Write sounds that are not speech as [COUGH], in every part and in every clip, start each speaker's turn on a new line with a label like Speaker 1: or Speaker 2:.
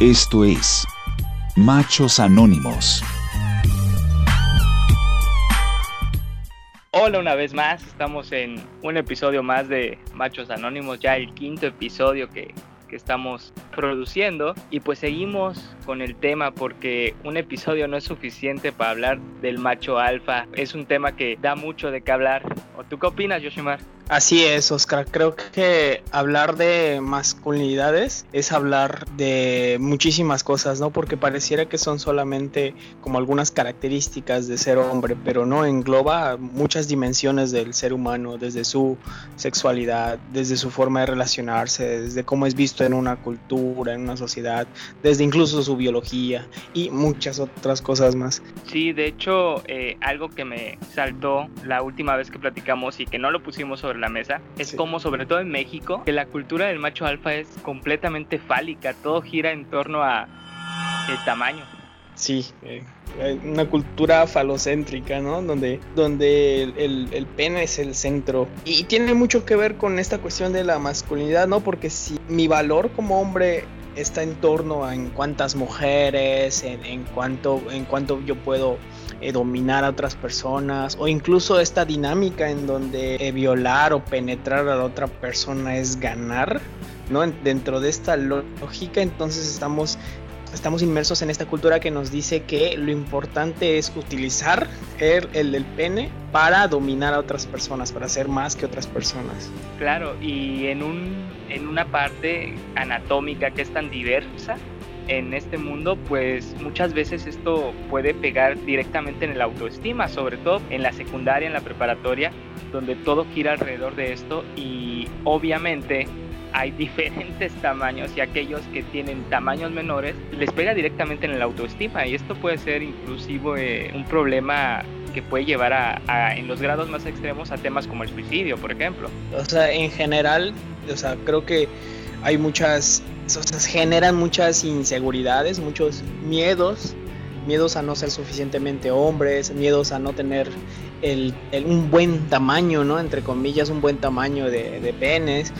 Speaker 1: Esto es Machos Anónimos.
Speaker 2: Hola una vez más, estamos en un episodio más de Machos Anónimos, ya el quinto episodio que, que estamos produciendo y pues seguimos con el tema porque un episodio no es suficiente para hablar del macho alfa, es un tema que da mucho de qué hablar. ¿O tú qué opinas, Yoshimar?
Speaker 3: Así es, Oscar. Creo que hablar de masculinidades es hablar de muchísimas cosas, ¿no? Porque pareciera que son solamente como algunas características de ser hombre, pero no engloba muchas dimensiones del ser humano, desde su sexualidad, desde su forma de relacionarse, desde cómo es visto en una cultura, en una sociedad, desde incluso su biología y muchas otras cosas más.
Speaker 2: Sí, de hecho, eh, algo que me saltó la última vez que platicamos y que no lo pusimos sobre la mesa es como sobre todo en México que la cultura del macho alfa es completamente fálica, todo gira en torno a el tamaño.
Speaker 3: Sí, eh, una cultura falocéntrica, ¿no? Donde, donde el, el, pene es el centro. Y tiene mucho que ver con esta cuestión de la masculinidad, ¿no? Porque si mi valor como hombre está en torno a en cuántas mujeres, en, en cuánto, en cuánto yo puedo eh, dominar a otras personas o incluso esta dinámica en donde eh, violar o penetrar a la otra persona es ganar, ¿no? Dentro de esta lógica entonces estamos estamos inmersos en esta cultura que nos dice que lo importante es utilizar el, el, el, pene para dominar a otras personas, para ser más que otras personas.
Speaker 2: Claro, y en, un, en una parte anatómica que es tan diversa, en este mundo, pues muchas veces esto puede pegar directamente en el autoestima, sobre todo en la secundaria, en la preparatoria, donde todo gira alrededor de esto y obviamente hay diferentes tamaños y aquellos que tienen tamaños menores les pega directamente en el autoestima y esto puede ser inclusive un problema que puede llevar a, a, en los grados más extremos a temas como el suicidio, por ejemplo.
Speaker 3: O sea, en general, o sea, creo que hay muchas o sea, generan muchas inseguridades, muchos miedos, miedos a no ser suficientemente hombres, miedos a no tener el, el, un buen tamaño, ¿no? Entre comillas, un buen tamaño de, de penes.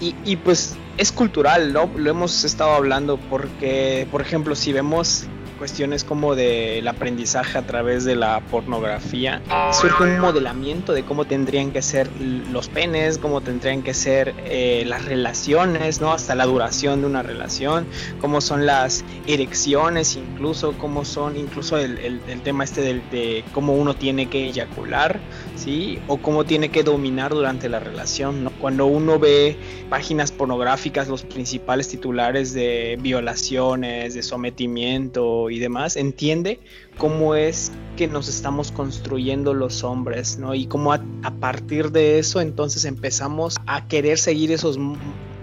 Speaker 3: Y, y, pues es cultural, ¿no? Lo hemos estado hablando porque, por ejemplo, si vemos cuestiones como del aprendizaje a través de la pornografía, surge un modelamiento de cómo tendrían que ser los penes, cómo tendrían que ser eh, las relaciones, ¿no? Hasta la duración de una relación, cómo son las erecciones, incluso cómo son, incluso el, el, tema este de, de, cómo uno tiene que eyacular, ¿sí? O cómo tiene que dominar durante la relación, ¿no? Cuando uno ve páginas pornográficas, los principales titulares de violaciones, de sometimiento, y demás, entiende cómo es que nos estamos construyendo los hombres, ¿no? Y cómo a, a partir de eso entonces empezamos a querer seguir esos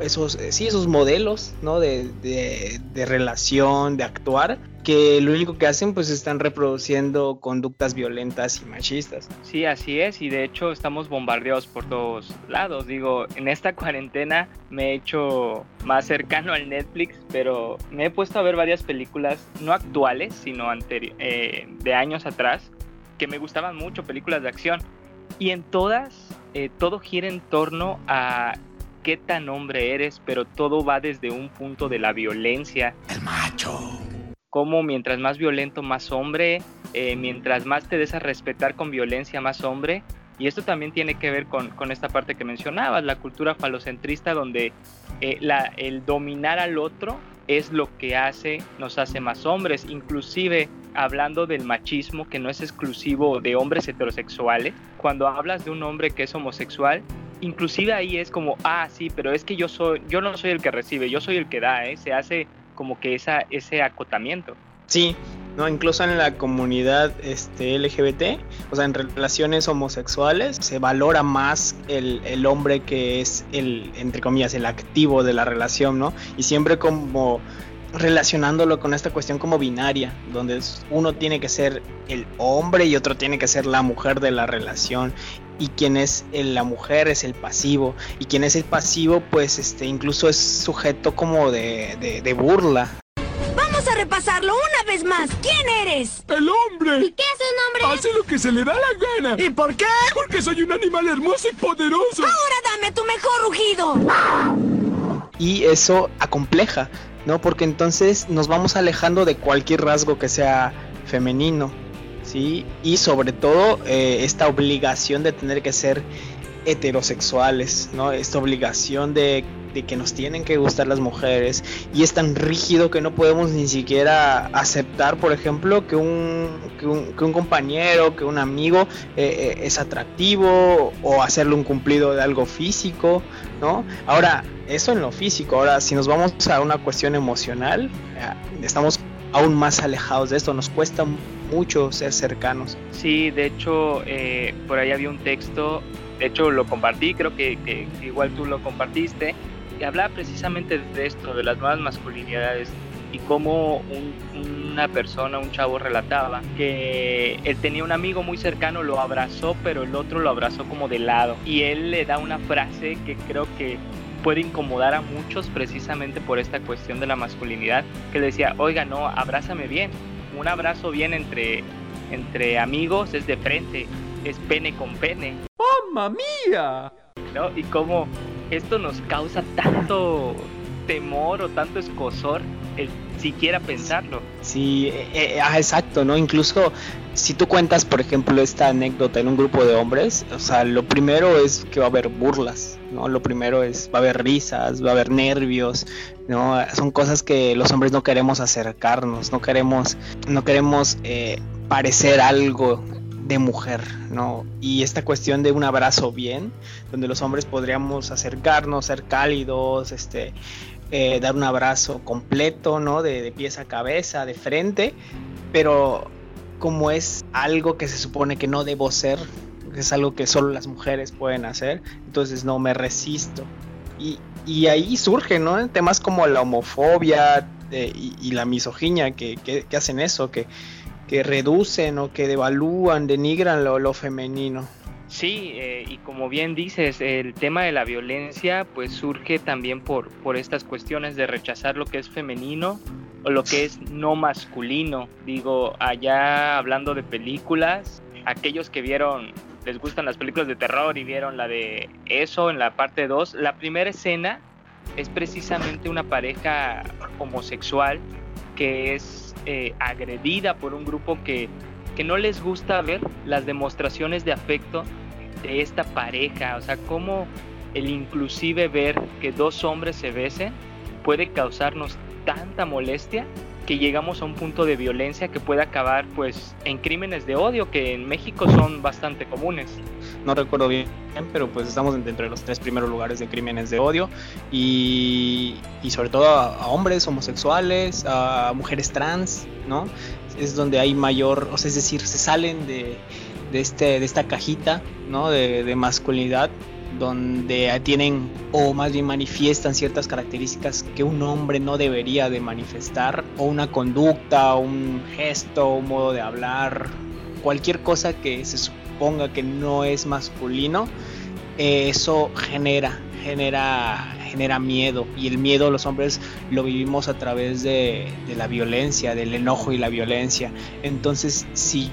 Speaker 3: esos, sí, esos modelos, ¿no? De, de, de, relación, de actuar, que lo único que hacen, pues están reproduciendo conductas violentas y machistas.
Speaker 2: Sí, así es, y de hecho estamos bombardeados por todos lados. Digo, en esta [LAUGHS] cuarentena me he hecho más cercano al Netflix, pero me he puesto a ver varias películas, no actuales, sino eh, de años atrás, que me gustaban mucho, películas de acción. Y en todas, eh, todo gira en torno a qué tan hombre eres, pero todo va desde un punto de la violencia.
Speaker 1: El macho.
Speaker 2: Como mientras más violento, más hombre, eh, mientras más te des a respetar con violencia, más hombre. Y esto también tiene que ver con, con esta parte que mencionabas, la cultura falocentrista, donde eh, la, el dominar al otro es lo que hace, nos hace más hombres, inclusive hablando del machismo que no es exclusivo de hombres heterosexuales, cuando hablas de un hombre que es homosexual, inclusive ahí es como, ah, sí, pero es que yo soy, yo no soy el que recibe, yo soy el que da, ¿eh? se hace como que esa, ese acotamiento.
Speaker 3: Sí, no, incluso en la comunidad este, LGBT, o sea, en relaciones homosexuales, se valora más el, el, hombre que es el, entre comillas, el activo de la relación, ¿no? Y siempre como relacionándolo con esta cuestión como binaria, donde uno tiene que ser el hombre y otro tiene que ser la mujer de la relación y quien es el, la mujer es el pasivo y quien es el pasivo pues este incluso es sujeto como de, de, de burla.
Speaker 4: Vamos a repasarlo una vez más. ¿Quién eres?
Speaker 5: El hombre.
Speaker 4: ¿Y qué hace un hombre?
Speaker 5: Hace lo que se le da la gana.
Speaker 4: ¿Y por qué?
Speaker 5: Porque soy un animal hermoso y poderoso.
Speaker 4: Ahora dame tu mejor rugido.
Speaker 3: Y eso acompleja, ¿no? Porque entonces nos vamos alejando de cualquier rasgo que sea femenino, ¿sí? Y sobre todo eh, esta obligación de tener que ser heterosexuales, ¿no? Esta obligación de, que nos tienen que gustar las mujeres y es tan rígido que no podemos ni siquiera aceptar, por ejemplo, que un, que un, compañero, que un amigo eh, eh, es atractivo o hacerle un cumplido de algo físico, ¿no? Ahora, eso en lo físico, ahora si nos vamos a una cuestión emocional, eh, estamos aún más alejados de esto, nos cuesta mucho ser cercanos.
Speaker 2: Sí, de hecho, por ahí había un texto de hecho lo compartí, creo que, igual tú lo compartiste, y hablaba precisamente de esto, de las nuevas masculinidades y cómo una persona, un chavo relataba que él tenía un amigo muy cercano, lo abrazó, pero el otro lo abrazó como de lado. Y él le da una frase que creo que puede incomodar a muchos precisamente por esta cuestión de la masculinidad, que le decía, oiga, no, abrázame bien. Un abrazo bien entre, entre amigos es de frente, es pene con pene.
Speaker 5: ¡Mamma mía!
Speaker 2: ¿No? Y cómo esto nos causa tanto temor o tanto escosor el siquiera pensarlo.
Speaker 3: Sí, eh, eh, ah, exacto, ¿no? Incluso si tú cuentas, por ejemplo, esta anécdota en un grupo de hombres, o sea, lo primero es que va a haber burlas, ¿no? Lo primero es, va a haber risas, va a haber nervios, ¿no? Son cosas que los hombres no queremos acercarnos, no queremos, no queremos eh, parecer algo de mujer, ¿no? Y esta cuestión de un abrazo bien, donde los hombres podríamos acercarnos, ser cálidos, este, eh, dar un abrazo completo, ¿no? De, pies a cabeza, de frente, pero como es algo que se supone que no debo ser, es algo que solo las mujeres pueden hacer, entonces no me resisto. Y, ahí surgen, ¿no? Temas como la homofobia eh, y, la misoginia que, que hacen eso, que que reducen o que devalúan, denigran lo, femenino.
Speaker 2: Sí, eh, y como bien dices, el tema de la violencia pues surge también por, por estas cuestiones de rechazar lo que es femenino o lo que es no masculino. Digo, allá hablando de películas, aquellos que vieron, les gustan las películas de terror y vieron la de eso en la parte 2, la primera escena es precisamente una pareja homosexual que es eh, agredida por un grupo que, que no les gusta ver las demostraciones de afecto de esta pareja. O sea, cómo el inclusive ver que dos hombres se besen puede causarnos tanta molestia que llegamos a un punto de violencia que puede acabar pues en crímenes de odio que en México son bastante comunes.
Speaker 3: No recuerdo bien, pero pues estamos entre los tres primeros lugares de crímenes de odio y, y sobre todo a, hombres homosexuales, a mujeres trans, ¿no? Es donde hay mayor, o sea, es decir, se salen de, de, este, de esta cajita, ¿no? De, de masculinidad donde tienen o más bien manifiestan ciertas características que un hombre no debería de manifestar o una conducta, un gesto, un modo de hablar, cualquier cosa que se suponga que no es masculino, eso genera, genera, genera miedo y el miedo los hombres lo vivimos a través de, de la violencia, del enojo y la violencia. Entonces, si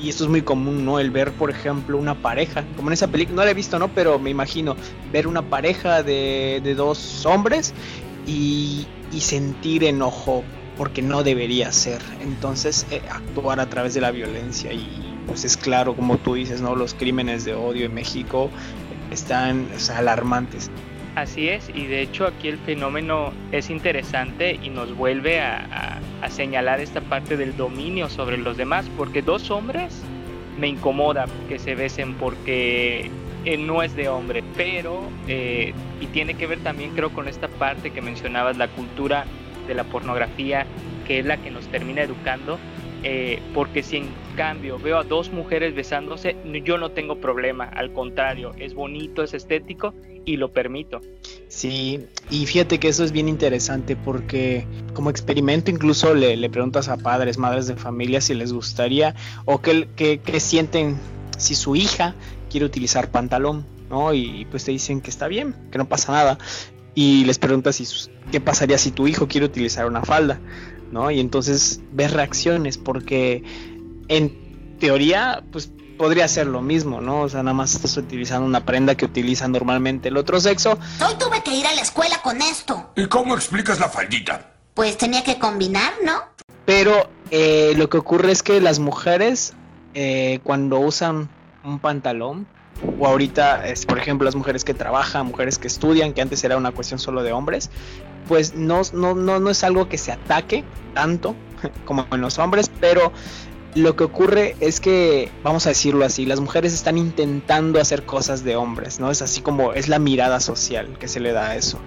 Speaker 3: y esto es muy común, ¿no? El ver, por ejemplo, una pareja, como en esa película, no la he visto, ¿no? Pero me imagino ver una pareja de, dos hombres y, sentir enojo porque no debería ser. Entonces, eh, actuar a través de la violencia y pues es claro, como tú dices, ¿no? Los crímenes de odio en México están alarmantes.
Speaker 2: Así es, y de hecho aquí el fenómeno es interesante y nos vuelve a, señalar esta parte del dominio sobre los demás, porque dos hombres me incomoda que se besen porque no es de hombre, pero, eh, y tiene que ver también creo con esta parte que mencionabas, la cultura de la pornografía, que es la que nos termina educando, eh, porque si en cambio veo a dos mujeres besándose, yo no tengo problema, al contrario, es bonito, es estético y lo permito.
Speaker 3: Sí, y fíjate que eso es bien interesante porque como experimento incluso le, preguntas a padres, madres de familia si les gustaría o qué que, sienten si su hija quiere utilizar pantalón, ¿no? Y pues te dicen que está bien, que no pasa nada. Y les preguntas si, qué pasaría si tu hijo quiere utilizar una falda. ¿no? Y entonces ves reacciones porque en teoría, pues podría ser lo mismo, ¿no? O sea, nada más estás utilizando una prenda que utiliza normalmente el otro sexo.
Speaker 6: Hoy tuve que ir a la escuela con esto.
Speaker 7: ¿Y cómo explicas la faldita?
Speaker 6: Pues tenía que combinar, ¿no?
Speaker 3: Pero eh, lo que ocurre es que las mujeres, eh, cuando usan un pantalón, o ahorita, por ejemplo, las mujeres que trabajan, mujeres que estudian, que antes era una cuestión solo de hombres, pues no, no, no, no es algo que se ataque tanto [LAUGHS] como en los hombres, pero lo que ocurre es que, vamos a decirlo así, las mujeres están intentando hacer cosas de hombres, ¿no? Es así como es la mirada social que se le da a eso.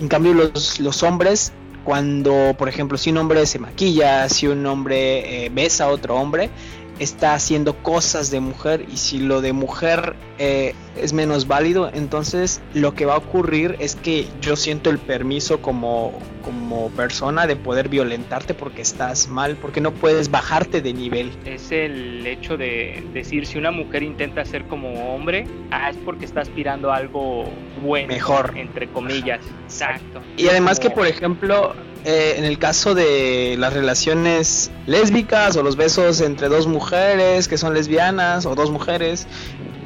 Speaker 3: En cambio, los, los hombres, cuando, por ejemplo, si un hombre se maquilla, si un hombre eh, besa a otro hombre, está haciendo cosas de mujer y si lo de mujer eh, es menos válido, entonces lo que va a ocurrir es que yo siento el permiso como, como persona de poder violentarte porque estás mal, porque no puedes bajarte de nivel.
Speaker 2: Es el hecho de decir si una mujer intenta ser como hombre, ah, es porque está aspirando a algo bueno,
Speaker 3: Mejor.
Speaker 2: entre comillas. Exacto.
Speaker 3: Y además que, por ejemplo, eh, en el caso de las relaciones lésbicas o los besos entre dos mujeres que son lesbianas o dos mujeres,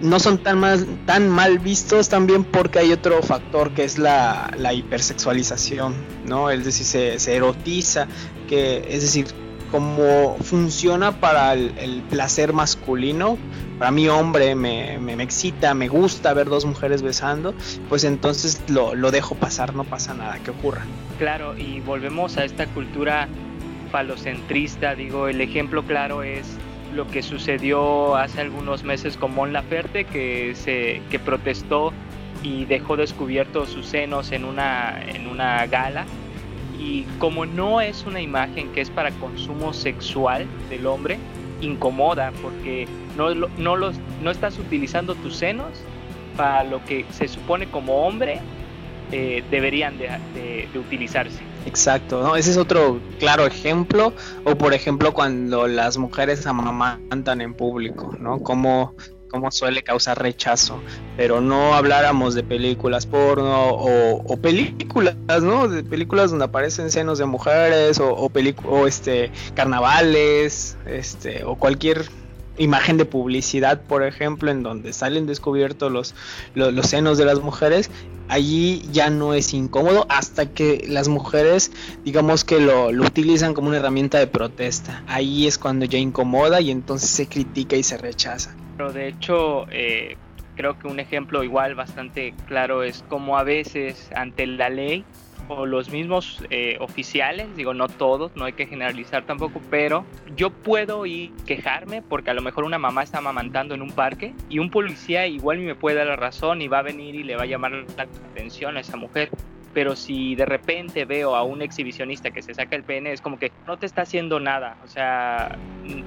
Speaker 3: no son tan mal, tan mal vistos también porque hay otro factor que es la, la hipersexualización, ¿no? Es decir, se, se erotiza, que es decir, como funciona para el, placer masculino, para mí hombre me, me, me excita, me gusta ver dos mujeres besando, pues entonces lo, lo dejo pasar, no pasa nada que ocurra.
Speaker 2: Claro, y volvemos a esta cultura falocentrista, digo, el ejemplo claro es lo que sucedió hace algunos meses con Mon Laferte, que, se, que protestó y dejó descubiertos sus senos en una, en una gala. Y como no es una imagen que es para consumo sexual del hombre, incomoda porque no, no, los, no estás utilizando tus senos para lo que se supone como hombre eh, deberían de, de- de utilizarse.
Speaker 3: Exacto, ¿no? Ese es otro claro ejemplo. O por ejemplo cuando las mujeres amamantan en público, ¿no? Como, como suele causar rechazo. Pero no habláramos de películas porno o, películas, ¿no? De películas donde aparecen senos de mujeres o, o, o este carnavales, este, o cualquier imagen de publicidad, por ejemplo, en donde salen descubiertos los, los, los senos de las mujeres, allí ya no es incómodo hasta que las mujeres digamos que lo, utilizan como una herramienta de protesta. Ahí es cuando ya incomoda y entonces se critica y se rechaza.
Speaker 2: Pero de hecho, eh, creo que un ejemplo igual bastante claro es como a veces ante la ley o los mismos eh, oficiales, digo no todos, no hay que generalizar tampoco, pero yo puedo ir quejarme porque a lo mejor una mamá está amamantando en un parque y un policía igual me puede dar la razón y va a venir y le va a llamar la atención a esa mujer. Pero si de repente veo a un exhibicionista que se saca el pene, es como que no te está haciendo nada. O sea,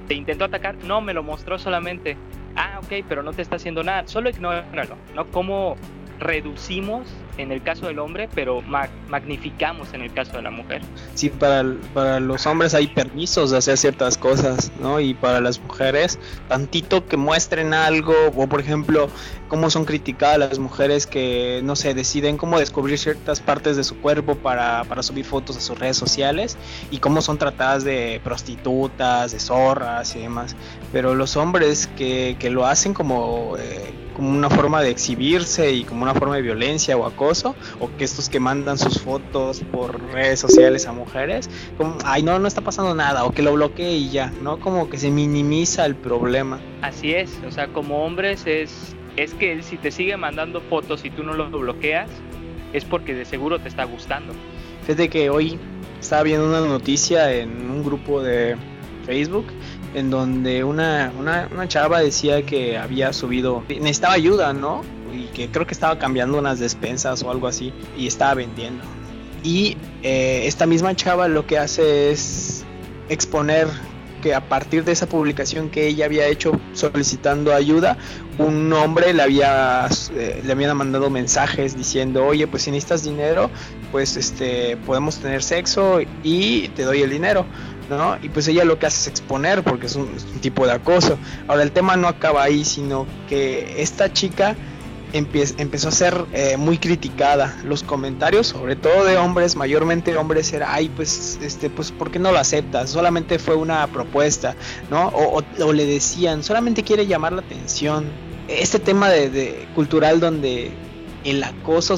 Speaker 2: te intentó atacar, no, me lo mostró solamente. Ah, ok, pero no te está haciendo nada. Solo ignóralo, ¿no? Como reducimos en el caso del hombre, pero mag magnificamos en el caso de la mujer.
Speaker 3: Sí, para, para los hombres hay permisos de hacer ciertas cosas, ¿no? Y para las mujeres, tantito que muestren algo, o por ejemplo, cómo son criticadas las mujeres que, no sé, deciden cómo descubrir ciertas partes de su cuerpo para, para subir fotos a sus redes sociales, y cómo son tratadas de prostitutas, de zorras y demás. Pero los hombres que, que lo hacen como... Eh, como una forma de exhibirse y como una forma de violencia o acoso, o que estos que mandan sus fotos por redes sociales a mujeres, como, ay, no, no está pasando nada, o que lo bloquee y ya, ¿no? Como que se minimiza el problema.
Speaker 2: Así es, o sea, como hombres es, es que él si te sigue mandando fotos y tú no lo bloqueas, es porque de seguro te está gustando.
Speaker 3: Fíjate que hoy estaba viendo una noticia en un grupo de Facebook en donde una, una, una, chava decía que había subido, necesitaba ayuda, ¿no? Y que creo que estaba cambiando unas despensas o algo así y estaba vendiendo. Y eh, esta misma chava lo que hace es exponer que a partir de esa publicación que ella había hecho solicitando ayuda, un hombre le había, eh, le había mandado mensajes diciendo, oye, pues si necesitas dinero, pues este, podemos tener sexo y te doy el dinero. ¿No? Y pues ella lo que hace es exponer porque es un, tipo de acoso. Ahora el tema no acaba ahí, sino que esta chica empezó a ser eh, muy criticada. Los comentarios, sobre todo de hombres, mayormente hombres, era, ay, pues, este, pues, ¿por qué no lo aceptas? Solamente fue una propuesta, ¿no? O, le decían, solamente quiere llamar la atención. Este tema de, cultural donde el acoso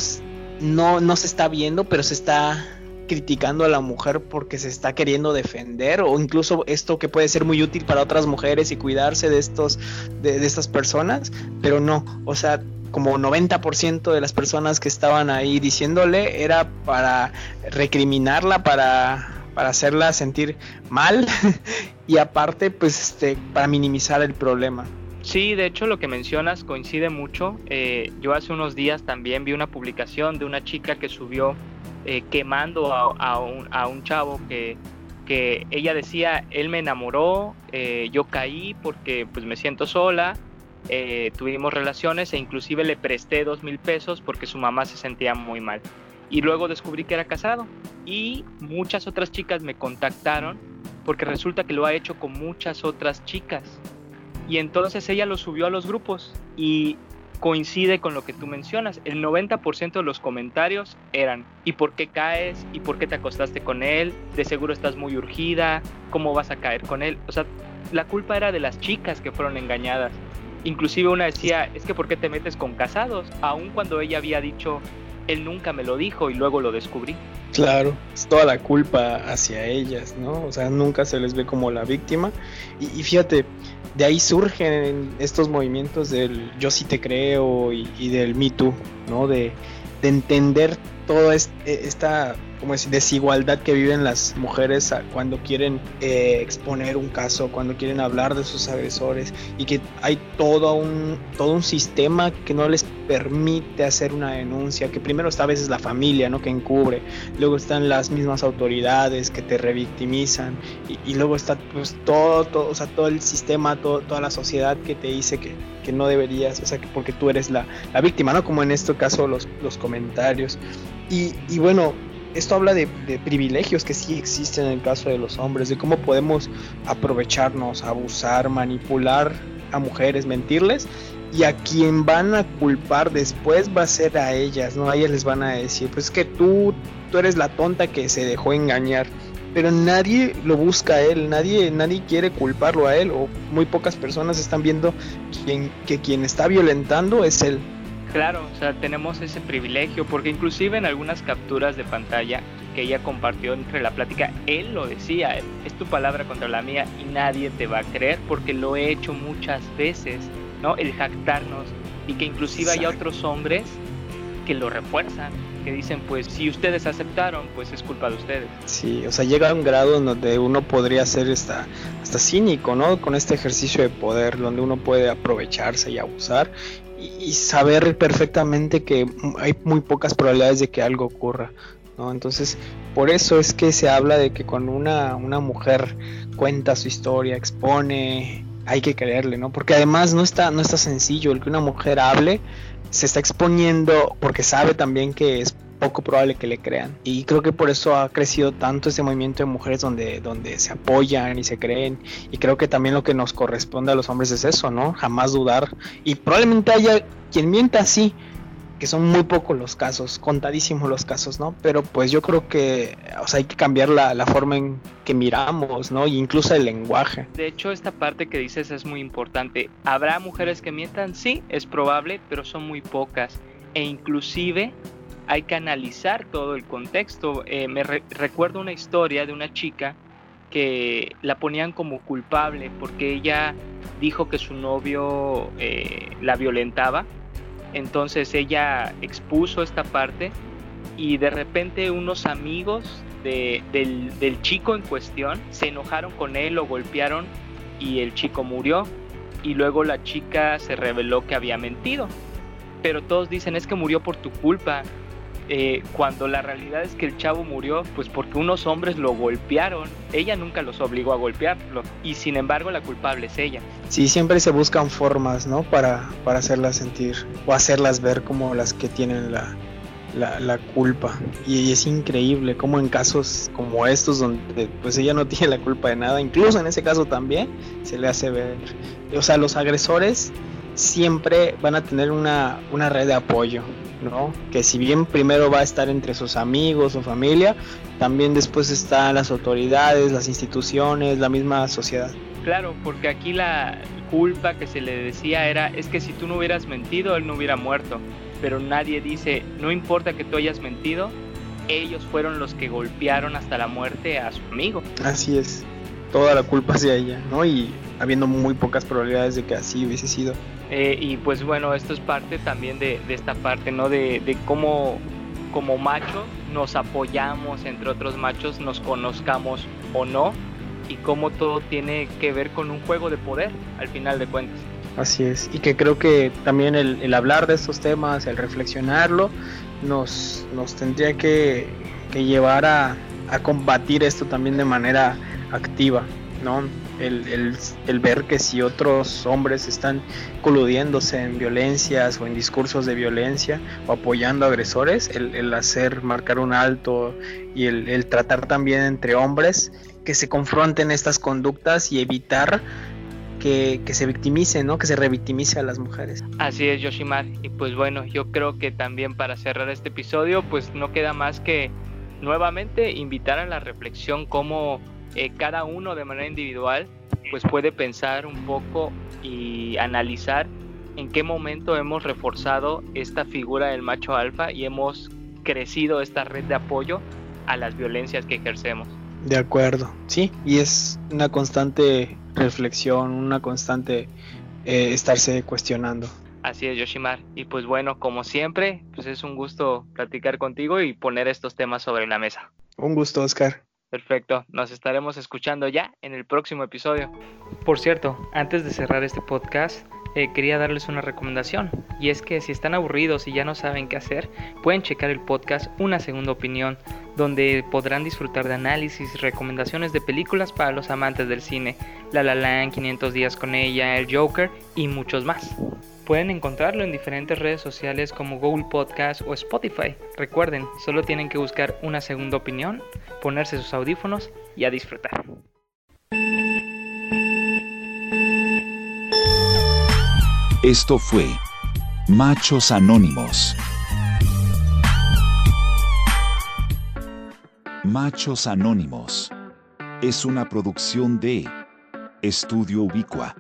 Speaker 3: no, no se está viendo, pero se está criticando a la mujer porque se está queriendo defender o incluso esto que puede ser muy útil para otras mujeres y cuidarse de estos de, estas personas pero no o sea como 90% de las personas que estaban ahí diciéndole era para recriminarla, para, para hacerla sentir mal [LAUGHS] y aparte pues este para minimizar el problema.
Speaker 2: Sí, de hecho lo que mencionas coincide mucho. Eh, yo hace unos días también vi una publicación de una chica que subió eh, quemando a, un, chavo que, que, ella decía, él me enamoró, eh, yo caí porque pues me siento sola, eh, tuvimos relaciones e inclusive le presté dos mil pesos porque su mamá se sentía muy mal. Y luego descubrí que era casado. Y muchas otras chicas me contactaron porque resulta que lo ha hecho con muchas otras chicas. Y entonces ella lo subió a los grupos y coincide con lo que tú mencionas. El 90% de los comentarios eran, ¿y por qué caes? ¿Y por qué te acostaste con él? De seguro estás muy urgida, ¿cómo vas a caer con él? O sea, la culpa era de las chicas que fueron engañadas. Inclusive una decía, es que ¿por qué te metes con casados? Aun cuando ella había dicho, él nunca me lo dijo y luego lo descubrí.
Speaker 3: Claro, es toda la culpa hacia ellas, ¿no? O sea, nunca se les ve como la víctima. Y, fíjate, de ahí surgen estos movimientos del yo sí te creo y, del Me Too, ¿no? De, de entender toda e, esta como es, desigualdad que viven las mujeres cuando quieren eh, exponer un caso, cuando quieren hablar de sus agresores y que hay todo un, todo un sistema que no les permite hacer una denuncia, que primero está a veces la familia, ¿no? Que encubre, luego están las mismas autoridades que te revictimizan y, luego está pues todo, todo, o sea, todo el sistema, toda la sociedad que te dice que, que no deberías, o sea, que porque tú eres la, la víctima, ¿no? Como en este caso los, los comentarios. Y, y bueno, esto habla de, privilegios que sí existen en el caso de los hombres, de cómo podemos aprovecharnos, abusar, manipular a mujeres, mentirles y a quien van a culpar después va a ser a ellas, ¿no? A ellas les van a decir, pues es que tú, tú eres la tonta que se dejó engañar. Pero nadie lo busca a él, nadie, nadie quiere culparlo a él, o muy pocas personas están viendo que quien está violentando es él.
Speaker 2: Claro, o sea, tenemos ese privilegio, porque inclusive en algunas capturas de pantalla que ella compartió entre la plática, él lo decía, es tu palabra contra la mía y nadie te va a creer porque lo he hecho muchas veces, ¿no? El jactarnos y que inclusive hay otros hombres que lo refuerzan, que dicen, pues si ustedes aceptaron, pues es culpa de ustedes.
Speaker 3: Sí, o sea, llega a un grado en donde uno podría ser hasta, hasta cínico, ¿no? Con este ejercicio de poder, donde uno puede aprovecharse y abusar y saber perfectamente que hay muy pocas probabilidades de que algo ocurra. ¿no? Entonces, por eso es que se habla de que cuando una, una mujer cuenta su historia, expone, hay que creerle, ¿no? Porque además no está, no está sencillo el que una mujer hable, se está exponiendo porque sabe también que es poco probable que le crean. Y creo que por eso ha crecido tanto ese movimiento de mujeres donde, donde se apoyan y se creen. Y creo que también lo que nos corresponde a los hombres es eso, ¿no? Jamás dudar. Y probablemente haya quien mienta así, que son muy pocos los casos, contadísimos los casos, ¿no? Pero pues yo creo que hay que cambiar la, la forma en que miramos, ¿no? Y incluso el lenguaje.
Speaker 2: De hecho, esta parte que dices es muy importante. ¿Habrá mujeres que mientan? Sí, es probable, pero son muy pocas. E inclusive hay que analizar todo el contexto. Eh, me recuerdo una historia de una chica que la ponían como culpable porque ella dijo que su novio eh, la violentaba. Entonces ella expuso esta parte y de repente unos amigos del, del chico en cuestión se enojaron con él, lo golpearon y el chico murió. Y luego la chica se reveló que había mentido. Pero todos dicen es que murió por tu culpa eh, cuando la realidad es que el chavo murió pues porque unos hombres lo golpearon. Ella nunca los obligó a golpearlo y sin embargo la culpable es ella.
Speaker 3: Sí, siempre se buscan formas, ¿no? Para, para hacerlas sentir o hacerlas ver como las que tienen la, la, culpa. Y, es increíble como en casos como estos donde pues ella no [LAUGHS] tiene la culpa de nada, incluso en ese caso también se le hace ver. O sea, los agresores siempre van a tener una, una red de apoyo, ¿no? Que si bien primero va a estar entre sus amigos o familia, también después están las autoridades, las instituciones, la misma sociedad.
Speaker 2: Claro, porque aquí la culpa que se le decía era, es que si tú no hubieras mentido, él no hubiera muerto. Pero nadie dice, no importa que tú hayas mentido, ellos fueron los que golpearon hasta la muerte a su amigo.
Speaker 3: Así es, toda la culpa hacia ella, ¿no? Y habiendo muy pocas probabilidades de que así hubiese sido.
Speaker 2: Eh, y pues bueno, esto es parte también de, de esta parte, ¿no? De, de cómo como machos nos apoyamos entre otros machos, nos conozcamos o no, y cómo todo tiene que ver con un juego de poder al final de cuentas.
Speaker 3: Así es, y que creo que también el, el hablar de estos temas, el reflexionarlo, nos, nos tendría que, que llevar a, a, combatir esto también de manera activa, ¿no? El, el, ver que si otros hombres están coludiéndose en violencias o en discursos de violencia o apoyando agresores, el, el hacer marcar un alto y el, tratar también entre hombres que se confronten estas conductas y evitar que, que, se victimice, ¿no? Que se revictimice a las mujeres.
Speaker 2: Así es, Yoshimar. Y pues bueno, yo creo que también para cerrar este episodio, pues no queda más que nuevamente invitar a la reflexión cómo eh, cada uno de manera individual pues puede pensar un poco y analizar en qué momento hemos reforzado esta figura del macho alfa y hemos crecido esta red de apoyo a las violencias que ejercemos.
Speaker 3: De acuerdo, sí, y es una constante reflexión, una constante eh, estarse cuestionando.
Speaker 2: Así es, Yoshimar. Y pues bueno, como siempre, pues es un gusto platicar contigo y poner estos temas sobre la mesa.
Speaker 3: Un gusto, Oscar.
Speaker 2: Perfecto, nos estaremos escuchando ya en el próximo episodio. Por cierto, antes de cerrar este podcast, eh, quería darles una recomendación. Y es que si están aburridos y ya no saben qué hacer, pueden checar el podcast Una Segunda Opinión, donde podrán disfrutar de análisis y recomendaciones de películas para los amantes del cine, La La Land, 500 días con ella, El Joker y muchos más. Pueden encontrarlo en diferentes redes sociales como Google Podcast o Spotify. Recuerden, solo tienen que buscar una segunda opinión, ponerse sus audífonos y a disfrutar.
Speaker 1: Esto fue Machos Anónimos. Machos Anónimos. Es una producción de Estudio Ubicua.